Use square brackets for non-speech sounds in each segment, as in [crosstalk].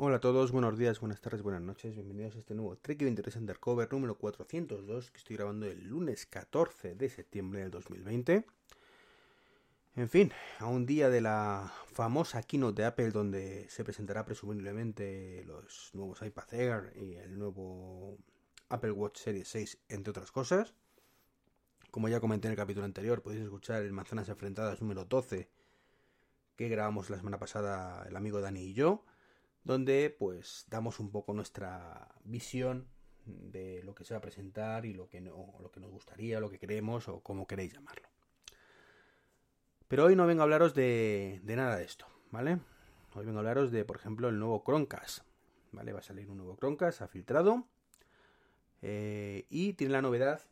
Hola a todos, buenos días, buenas tardes, buenas noches. Bienvenidos a este nuevo Trek 23 Undercover número 402 que estoy grabando el lunes 14 de septiembre del 2020. En fin, a un día de la famosa keynote de Apple donde se presentará presumiblemente los nuevos iPad Air y el nuevo Apple Watch Series 6, entre otras cosas. Como ya comenté en el capítulo anterior, podéis escuchar el Manzanas Enfrentadas número 12 que grabamos la semana pasada el amigo Dani y yo, donde pues damos un poco nuestra visión de lo que se va a presentar y lo que, no, lo que nos gustaría, lo que queremos o como queréis llamarlo. Pero hoy no vengo a hablaros de, de nada de esto, ¿vale? Hoy vengo a hablaros de, por ejemplo, el nuevo Chromecast, ¿vale? Va a salir un nuevo Chromecast, ha filtrado. Eh, y tiene la novedad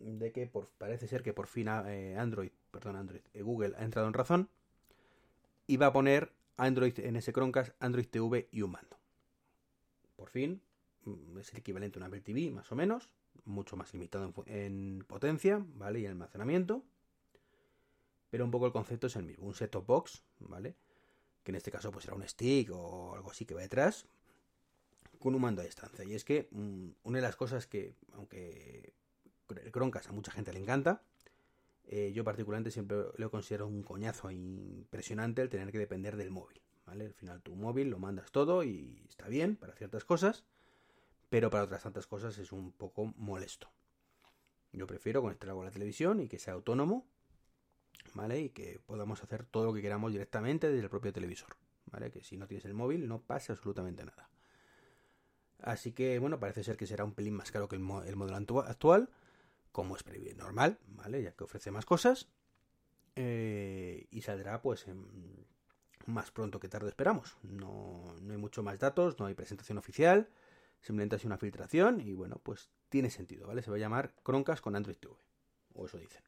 de que parece ser que por fin eh, Android, perdón, Android, eh, Google ha entrado en razón y va a poner Android en ese Chromecast, Android TV y un mando. Por fin, mm, es el equivalente a un Apple TV, más o menos, mucho más limitado en, en potencia, ¿vale? Y en almacenamiento pero un poco el concepto es el mismo, un set-top box, ¿vale? Que en este caso pues será un stick o algo así que va detrás, con un mando a distancia. Y es que mmm, una de las cosas que, aunque el Chromecast a mucha gente le encanta, eh, yo particularmente siempre lo considero un coñazo impresionante el tener que depender del móvil, ¿vale? Al final tu móvil lo mandas todo y está bien para ciertas cosas, pero para otras tantas cosas es un poco molesto. Yo prefiero conectarlo con la televisión y que sea autónomo ¿vale? Y que podamos hacer todo lo que queramos directamente desde el propio televisor, ¿vale? Que si no tienes el móvil no pasa absolutamente nada. Así que, bueno, parece ser que será un pelín más caro que el, el modelo actual, como es normal, ¿vale? Ya que ofrece más cosas. Eh, y saldrá, pues, más pronto que tarde esperamos. No, no hay mucho más datos, no hay presentación oficial, simplemente ha sido una filtración y, bueno, pues tiene sentido, ¿vale? Se va a llamar Croncast con Android TV, o eso dicen.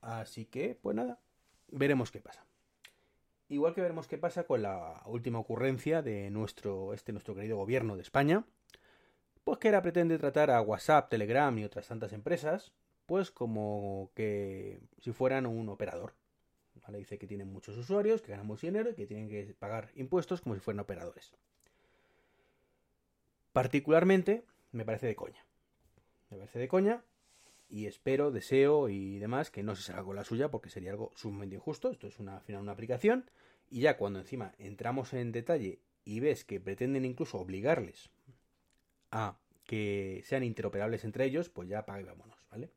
Así que, pues nada, veremos qué pasa. Igual que veremos qué pasa con la última ocurrencia de nuestro, este nuestro querido gobierno de España, pues que ahora pretende tratar a WhatsApp, Telegram y otras tantas empresas, pues como que si fueran un operador. ¿Vale? Dice que tienen muchos usuarios, que ganan mucho dinero y que tienen que pagar impuestos como si fueran operadores. Particularmente me parece de coña. Me parece de coña y espero, deseo y demás que no se salga con la suya porque sería algo sumamente injusto. Esto es una, al final una aplicación y ya cuando encima entramos en detalle y ves que pretenden incluso obligarles a que sean interoperables entre ellos, pues ya pague vámonos, ¿vale?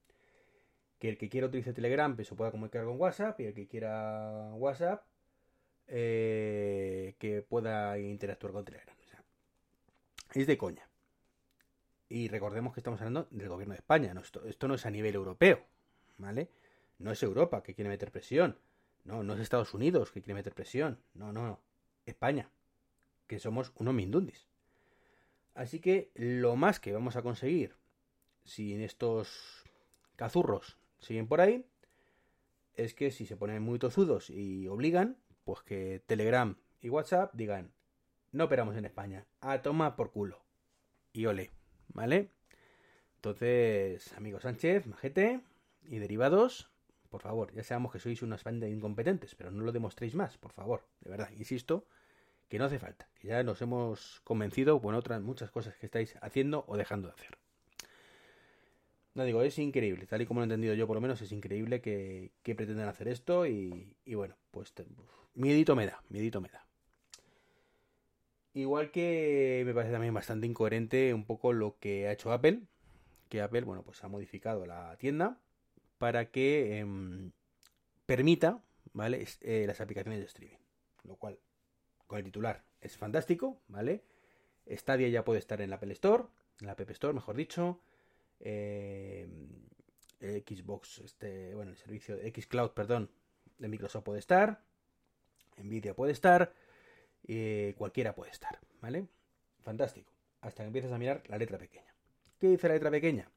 Que el que quiera utilizar Telegram pues, se pueda comunicar con WhatsApp y el que quiera WhatsApp eh, que pueda interactuar con Telegram. Es de coña. Y recordemos que estamos hablando del gobierno de España. Esto, no es a nivel europeo, ¿vale? No es Europa que quiere meter presión. No, no es Estados Unidos que quiere meter presión. No, no, no. España. Que somos unos mindundis. Así que lo más que vamos a conseguir, si estos cazurros siguen por ahí, es que si se ponen muy tozudos y obligan, pues que Telegram y WhatsApp digan, no operamos en España, a toma por culo. Y ole. ¿vale? Entonces, amigo Sánchez, majete y derivados, por favor, ya sabemos que sois unas bandas incompetentes, pero no lo demostréis más, por favor, de verdad, insisto, que no hace falta, que ya nos hemos convencido con otras muchas cosas que estáis haciendo o dejando de hacer. No digo, es increíble, tal y como lo he entendido yo por lo menos, es increíble que, que pretendan hacer esto y, bueno, pues miedito me da, miedito me da. Igual que me parece también bastante incoherente un poco lo que ha hecho Apple, que Apple, bueno, pues ha modificado la tienda para que eh, permita, ¿vale? Eh, las aplicaciones de streaming. Lo cual, con el titular, es fantástico, ¿vale? Stadia ya puede estar en la Apple Store, en la App Store, mejor dicho. Eh, Xbox, este, bueno, el servicio de Xcloud, perdón, de Microsoft puede estar. Nvidia puede estar, cualquiera puede estar, ¿vale? Fantástico. Hasta que empiezas a mirar la letra pequeña. ¿Qué dice la letra pequeña?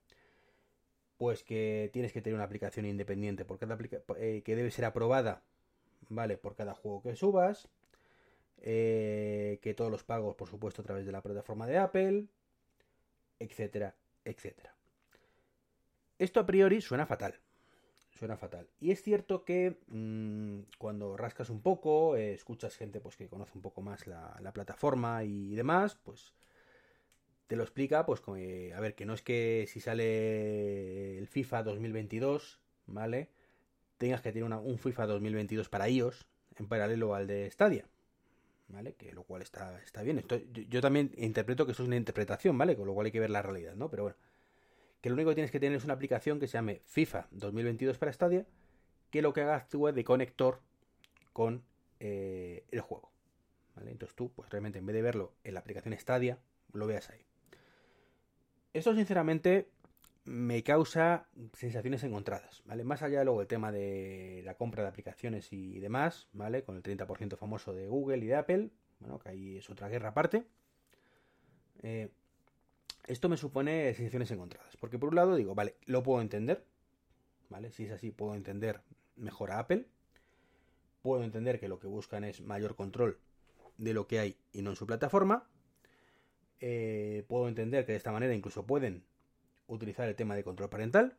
Pues que tienes que tener una aplicación independiente por cada eh, que debe ser aprobada, ¿vale? Por cada juego que subas. Eh, que todos los pagos, por supuesto, a través de la plataforma de Apple, etcétera, etcétera. Esto a priori suena fatal. Suena fatal. Y es cierto que mmm, cuando rascas un poco, eh, escuchas gente pues, que conoce un poco más la, la, plataforma y demás, pues te lo explica, pues que, a ver, que no es que si sale el FIFA 2022, ¿vale? Tengas que tener un FIFA 2022 para iOS en paralelo al de Stadia. ¿Vale? Que lo cual está, está bien. Esto, yo, también interpreto que eso es una interpretación, ¿vale? Con lo cual hay que ver la realidad, ¿no? Pero bueno. Que lo único que tienes que tener es una aplicación que se llame FIFA 2022 para Stadia, que lo que haga actúe de conector con eh, el juego. ¿Vale? Entonces tú, pues realmente en vez de verlo en la aplicación Stadia, lo veas ahí. Esto sinceramente me causa sensaciones encontradas, ¿vale? Más allá de luego el tema de la compra de aplicaciones y demás, ¿vale? Con el 30% famoso de Google y de Apple, bueno, que ahí es otra guerra aparte. Eh, esto me supone sensaciones encontradas, porque por un lado digo, vale, lo puedo entender, ¿vale? Si es así, puedo entender mejor a Apple, puedo entender que lo que buscan es mayor control de lo que hay y no en su plataforma, eh, puedo entender que de esta manera incluso pueden utilizar el tema de control parental,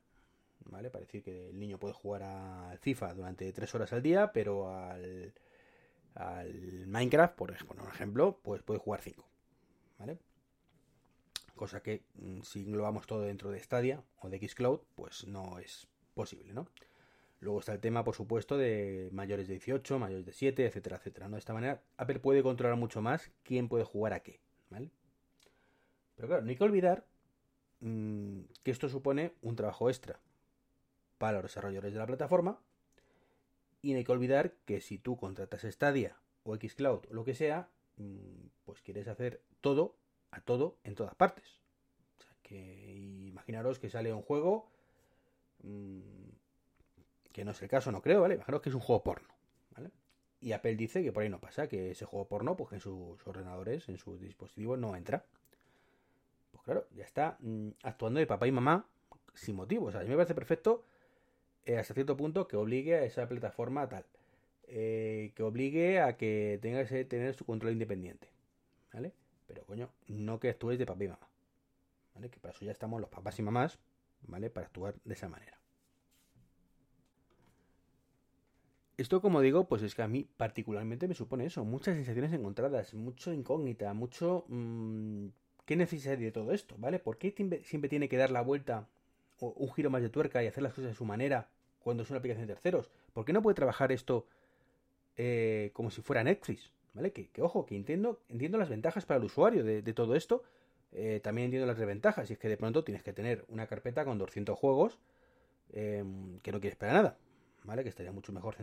¿vale? Para decir que el niño puede jugar al FIFA durante 3 horas al día, pero al, al Minecraft, por ejemplo, pues puede jugar 5, ¿vale? Cosa que mm, si englobamos todo dentro de Stadia o de Xcloud, pues no es posible, ¿no? Luego está el tema, por supuesto, de mayores de 18, mayores de 7, etcétera, etcétera. ¿no? De esta manera, Apple puede controlar mucho más quién puede jugar a qué, ¿vale? Pero claro, no hay que olvidar mmm, que esto supone un trabajo extra para los desarrolladores de la plataforma. Y no hay que olvidar que si tú contratas Stadia o Xcloud o lo que sea, mmm, pues quieres hacer todo a todo en todas partes. O sea, que imaginaros que sale un juego mmm, que no es el caso, no creo, ¿vale? Imaginaros que es un juego porno, ¿vale? Y Apple dice que por ahí no pasa, que ese juego porno, pues en sus ordenadores, en sus dispositivos no entra. Pues claro, ya está mmm, actuando de papá y mamá sin motivo. O sea, a mí me parece perfecto eh, hasta cierto punto que obligue a esa plataforma a tal. Eh, que obligue a que tenga que tener su control independiente. ¿Vale? Pero coño, no que actúes de papá y mamá. ¿Vale? Que para eso ya estamos los papás y mamás, ¿vale? Para actuar de esa manera. Esto, como digo, pues es que a mí particularmente me supone eso, muchas sensaciones encontradas, mucho incógnita, mucho... Mmm, ¿Qué necesidad de todo esto? ¿Vale? ¿Por qué siempre tiene que dar la vuelta o un giro más de tuerca y hacer las cosas de su manera cuando es una aplicación de terceros? ¿Por qué no puede trabajar esto eh, como si fuera Netflix? ¿Vale? Que, ojo, que entiendo, las ventajas para el usuario de, todo esto, eh, también entiendo las desventajas, y es que de pronto tienes que tener una carpeta con 200 juegos eh, que no quieres para nada, ¿vale? Que estaría mucho mejor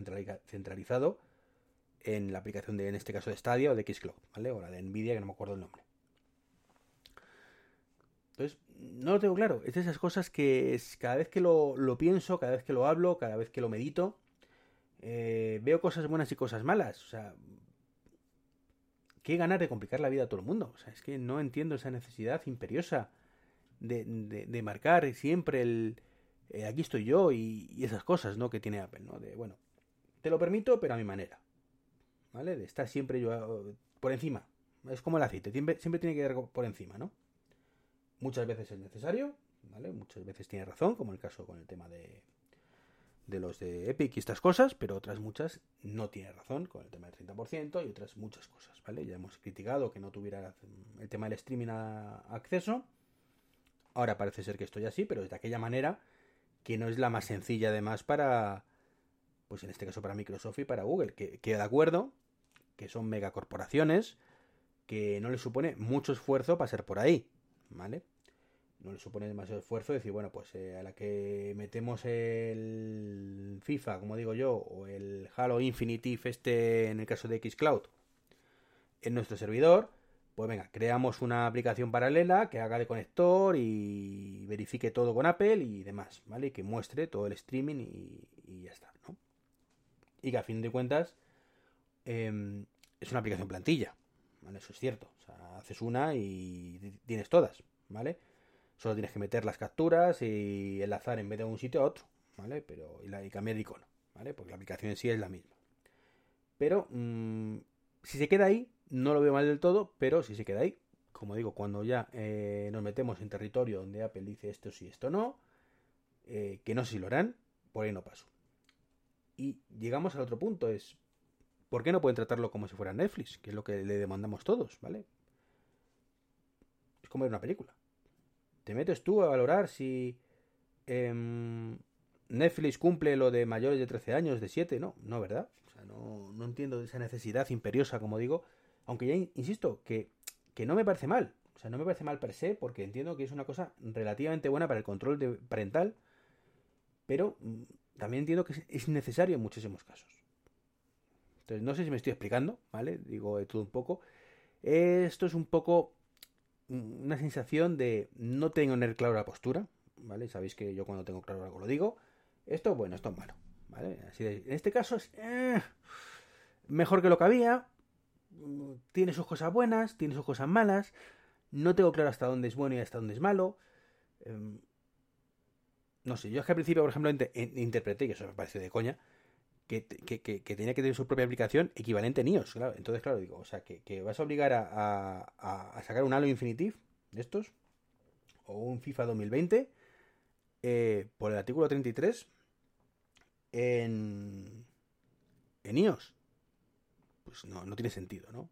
centralizado en la aplicación de, en este caso, de Stadia o de Xcloud, ¿vale? O la de Nvidia, que no me acuerdo el nombre. Entonces, no lo tengo claro. Es de esas cosas que es, cada vez que lo, pienso, cada vez que lo hablo, cada vez que lo medito, eh, veo cosas buenas y cosas malas. O sea, qué ganas de complicar la vida a todo el mundo. O sea, es que no entiendo esa necesidad imperiosa de, de, marcar siempre el eh, aquí estoy yo y, esas cosas, ¿no? Que tiene Apple, ¿no? De, bueno, te lo permito, pero a mi manera. ¿Vale? De estar siempre yo por encima. Es como el aceite, siempre, siempre tiene que ir por encima, ¿no? Muchas veces es necesario, ¿vale? Muchas veces tiene razón, como el caso con el tema de, de los de Epic y estas cosas, pero otras muchas no tiene razón con el tema del 30% y otras muchas cosas, ¿vale? Ya hemos criticado que no tuviera el tema del streaming a acceso. Ahora parece ser que estoy así, pero de aquella manera que no es la más sencilla además para, pues en este caso para Microsoft y para Google, que, que de acuerdo, que son megacorporaciones, que no les supone mucho esfuerzo pasar por ahí, ¿vale? No le supone demasiado esfuerzo decir, bueno, pues eh, a la que metemos el FIFA, como digo yo, o el Halo Infinite este en el caso de Xcloud, en nuestro servidor, pues venga, creamos una aplicación paralela que haga de conector y verifique todo con Apple y demás, ¿vale? Y que muestre todo el streaming y, y ya está, ¿no? Y que a fin de cuentas em, es una aplicación plantilla, ¿vale? Eso es cierto. Haces una y tienes todas, ¿vale? Solo tienes que meter las capturas y enlazar en vez de un sitio a otro, ¿vale? Pero, y, la, cambiar de icono, ¿vale? Porque la aplicación en sí es la misma. Pero, mmm, si se queda ahí, no lo veo mal del todo, pero si se queda ahí, como digo, cuando ya eh, nos metemos en territorio donde Apple dice esto sí, esto no, eh, que no sé si lo harán, por ahí no paso. Y llegamos al otro punto, es, ¿por qué no pueden tratarlo como si fuera Netflix? Que es lo que le demandamos todos, ¿vale? Ver una película. Te metes tú a valorar si eh, Netflix cumple lo de mayores de 13 años, de 7, no, no, ¿verdad? O sea, no, no entiendo esa necesidad imperiosa, como digo, aunque ya insisto, que, que no me parece mal. O sea, no me parece mal per se, porque entiendo que es una cosa relativamente buena para el control parental, pero mm, también entiendo que es necesario en muchísimos casos. Entonces, no sé si me estoy explicando, ¿vale? Digo de todo un poco. Esto es un poco una sensación de no tener claro la postura, ¿vale? Sabéis que yo cuando tengo claro algo lo digo. Esto, bueno, esto es malo, ¿vale? Así de, en este caso es eh, mejor que lo que había. Mm, tiene sus cosas buenas, tiene sus cosas malas. No tengo claro hasta dónde es bueno y hasta dónde es malo. Eh, no sé, yo es que al principio, por ejemplo, interpreté, que eso me pareció de coña, que, que, tenía que tener su propia aplicación equivalente en iOS, claro. Entonces, claro, digo, o sea, que, vas a obligar a, sacar un Halo Infinitive de estos, o un FIFA 2020, eh, por el artículo 33, en, en iOS. Pues no, no tiene sentido, ¿no?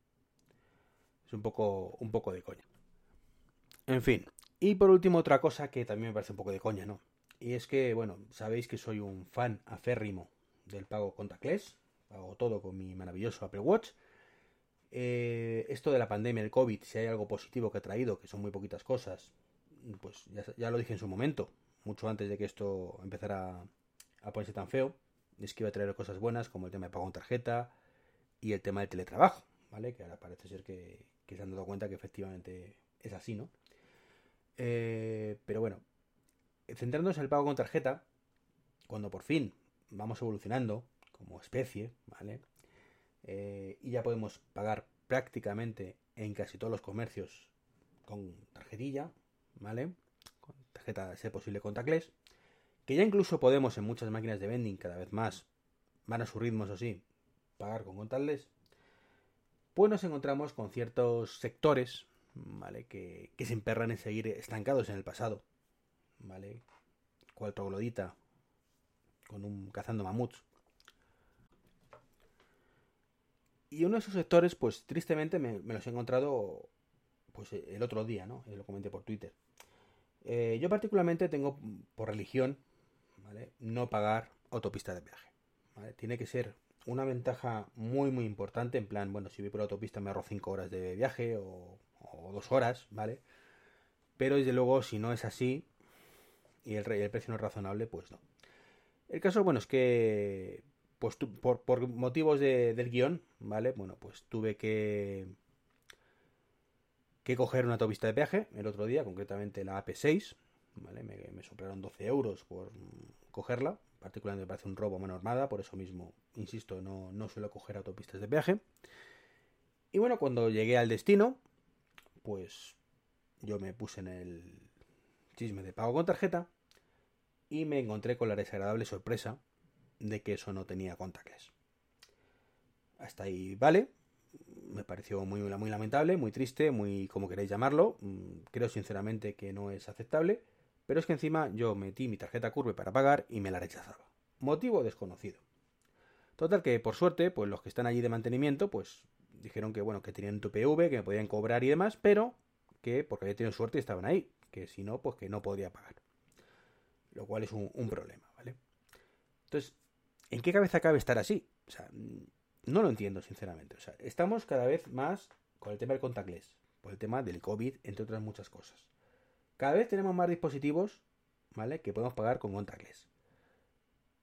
Es un poco, un poco de coña. En fin. Y por último, otra cosa que también me parece un poco de coña, ¿no? Y es que, bueno, sabéis que soy un fan aférrimo del pago contactless. Pago todo con mi maravilloso Apple Watch. Eh, esto de la pandemia, el COVID, si hay algo positivo que ha traído, que son muy poquitas cosas, pues ya, lo dije en su momento, mucho antes de que esto empezara a ponerse tan feo, es que iba a traer cosas buenas como el tema de pago con tarjeta y el tema del teletrabajo, ¿vale? Que ahora parece ser que, que se han dado cuenta que efectivamente es así, ¿no? Eh, pero bueno, centrándonos en el pago con tarjeta, cuando por fin vamos evolucionando como especie, ¿vale? Eh, y ya podemos pagar prácticamente en casi todos los comercios con tarjetilla, ¿vale? Con tarjeta de ser posible contactless. Que ya incluso podemos en muchas máquinas de vending cada vez más, van a su ritmo, eso sí, pagar con contactless. Pues nos encontramos con ciertos sectores, ¿vale? Que, que se emperran en seguir estancados en el pasado. ¿vale? Cual troglodita con un cazando mamuts. Y uno de esos sectores, pues tristemente me, los he encontrado pues el otro día, ¿no? Lo comenté por Twitter. Eh, yo particularmente tengo por religión, ¿vale? No pagar autopista de viaje. ¿vale? Tiene que ser una ventaja muy muy importante, en plan, bueno, si voy por autopista me ahorro 5 horas de viaje o, o 2 horas, ¿vale? Pero desde luego, si no es así, y el, el precio no es razonable, pues no. El caso, bueno, es que pues por, motivos de, del guion, ¿vale? Bueno, pues tuve que que coger una autopista de peaje el otro día, concretamente la AP6, ¿vale? Me, me soplaron 12 euros por cogerla, particularmente me parece un robo a mano armada, por eso mismo, insisto, no, no suelo coger autopistas de peaje. Y bueno, cuando llegué al destino, pues yo me puse en el chisme de pago con tarjeta y me encontré con la desagradable sorpresa de que eso no tenía contactless. Hasta ahí vale, me pareció muy, muy lamentable, muy triste, muy como queréis llamarlo, mm, creo sinceramente que no es aceptable, pero es que encima yo metí mi tarjeta curve para pagar y me la rechazaba. Motivo desconocido. Total que por suerte, pues los que están allí de mantenimiento, pues dijeron que bueno, que tenían tu PV, que me podían cobrar y demás, pero que porque había tenido suerte estaban ahí, que si no, pues que no podría pagar lo cual es un, problema, ¿vale? Entonces, ¿en qué cabeza cabe estar así? O sea, no lo entiendo, sinceramente. O sea, estamos cada vez más con el tema del contactless, por el tema del COVID, entre otras muchas cosas. Cada vez tenemos más dispositivos, ¿vale? Que podemos pagar con contactless.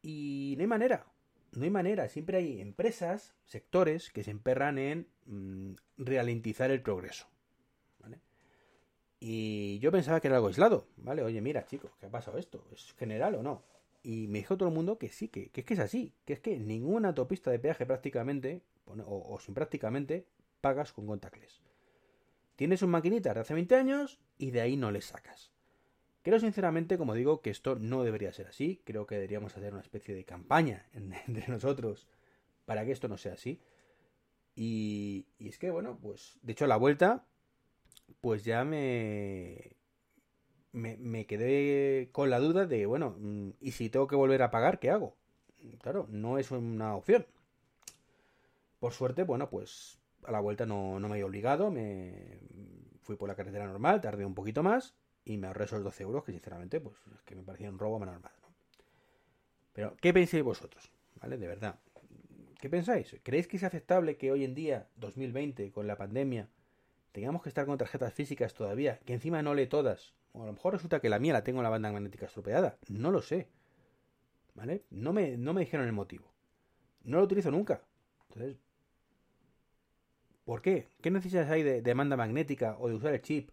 Y no hay manera, no hay manera. Siempre hay empresas, sectores que se emperran en mmm, ralentizar el progreso. Y yo pensaba que era algo aislado, ¿vale? Oye, mira, chicos, ¿qué ha pasado esto? ¿Es general o no? Y me dijo todo el mundo que sí, que, que es que es así, que es que ninguna autopista de peaje prácticamente o, sin prácticamente, pagas con contactless. Tienes un maquinita de hace 20 años y de ahí no le sacas. Creo sinceramente, como digo, que esto no debería ser así. Creo que deberíamos hacer una especie de campaña [laughs] entre nosotros para que esto no sea así. Y, y es que, bueno, pues de hecho a la vuelta, pues ya me, me, me, quedé con la duda de, bueno, mm, ¿y si tengo que volver a pagar, qué hago? Claro, no es una opción. Por suerte, bueno, pues a la vuelta no, no me he obligado, me fui por la carretera normal, tardé un poquito más y me ahorré esos 12 euros que sinceramente, pues es que me parecía un robo más normal. ¿no? Pero, ¿qué pensáis vosotros? ¿Vale? De verdad. ¿Qué pensáis? ¿Creéis que es aceptable que hoy en día, 2020, con la pandemia, tengamos que estar con tarjetas físicas todavía, que encima no lee todas? O a lo mejor resulta que la mía la tengo en la banda magnética estropeada. No lo sé. ¿Vale? No me, no me dijeron el motivo. No lo utilizo nunca. Entonces, ¿Por qué? ¿Qué necesidades hay de demanda magnética o de usar el chip?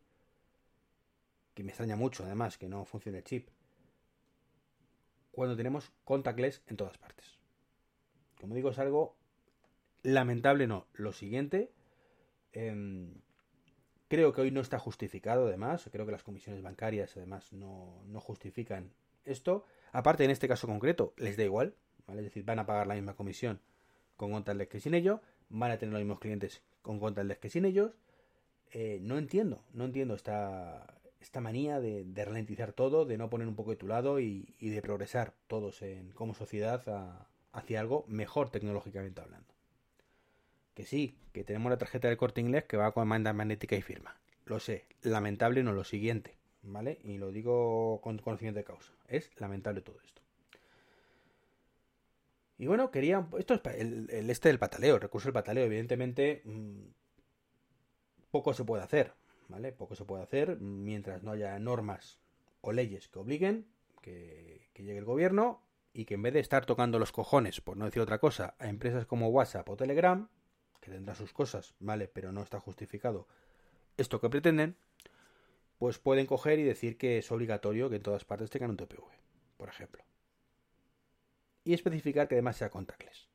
Que me extraña mucho, además, que no funcione el chip. Cuando tenemos contactless en todas partes. Como digo, es algo lamentable, no. Lo siguiente, em, creo que hoy no está justificado, además. Creo que las comisiones bancarias, además, no, no justifican esto. Aparte, en este caso concreto, les da igual. ¿vale? Es decir, van a pagar la misma comisión con contactless que sin ello. Van a tener los mismos clientes con contactless que sin ellos. Eh, no entiendo, no entiendo esta, esta manía de, ralentizar todo, de no poner un poco de tu lado y, de progresar todos en, como sociedad hacia algo mejor tecnológicamente hablando. Que sí, que tenemos la tarjeta del corte inglés que va con banda magnética y firma. Lo sé, lamentable no lo siguiente, ¿vale? Y lo digo con conocimiento de causa. Es lamentable todo esto. Y bueno, quería. Esto es el, este del pataleo, el recurso del pataleo. Evidentemente, mm, poco se puede hacer, ¿vale? Poco se puede hacer mientras no haya normas o leyes que obliguen que, que llegue el gobierno y que en vez de estar tocando los cojones, por no decir otra cosa, a empresas como WhatsApp o Telegram, que tendrán sus cosas, ¿vale? Pero no está justificado esto que pretenden, pues pueden coger y decir que es obligatorio que en todas partes tengan un TPV, por ejemplo y especificar que además sea contactless.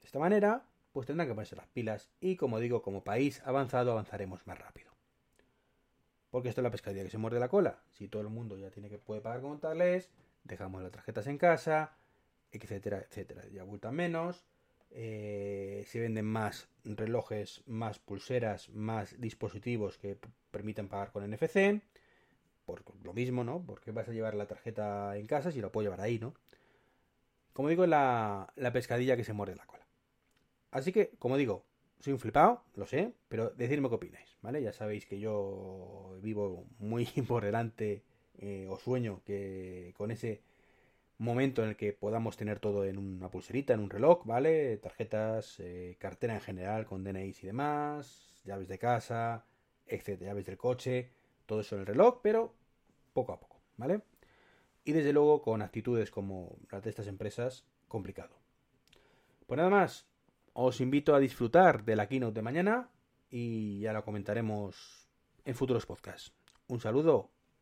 De esta manera, pues tendrán que ponerse las pilas y como digo, como país avanzado avanzaremos más rápido. Porque esto es la pescadilla que se muerde la cola. Si todo el mundo ya tiene que puede pagar con contactless, dejamos las tarjetas en casa, etcétera, etcétera. Ya abultan menos, eh, se venden más relojes, más pulseras, más dispositivos que permitan pagar con NFC por lo mismo, ¿no? Porque vas a llevar la tarjeta en casa si la puedo llevar ahí, ¿no? Como digo, la, la pescadilla que se muerde la cola. Así que, como digo, soy un flipado, lo sé, pero decidme qué opináis, ¿vale? Ya sabéis que yo vivo muy [laughs] por delante eh, o sueño que con ese momento en el que podamos tener todo en una pulserita, en un reloj, ¿vale? Tarjetas, eh, cartera en general con DNI y demás, llaves de casa, etcétera, llaves del coche todo eso en el reloj, pero poco a poco, ¿vale? Y desde luego con actitudes como las de estas empresas, complicado. Pues nada más, os invito a disfrutar de la keynote de mañana y ya la comentaremos en futuros podcasts. Un saludo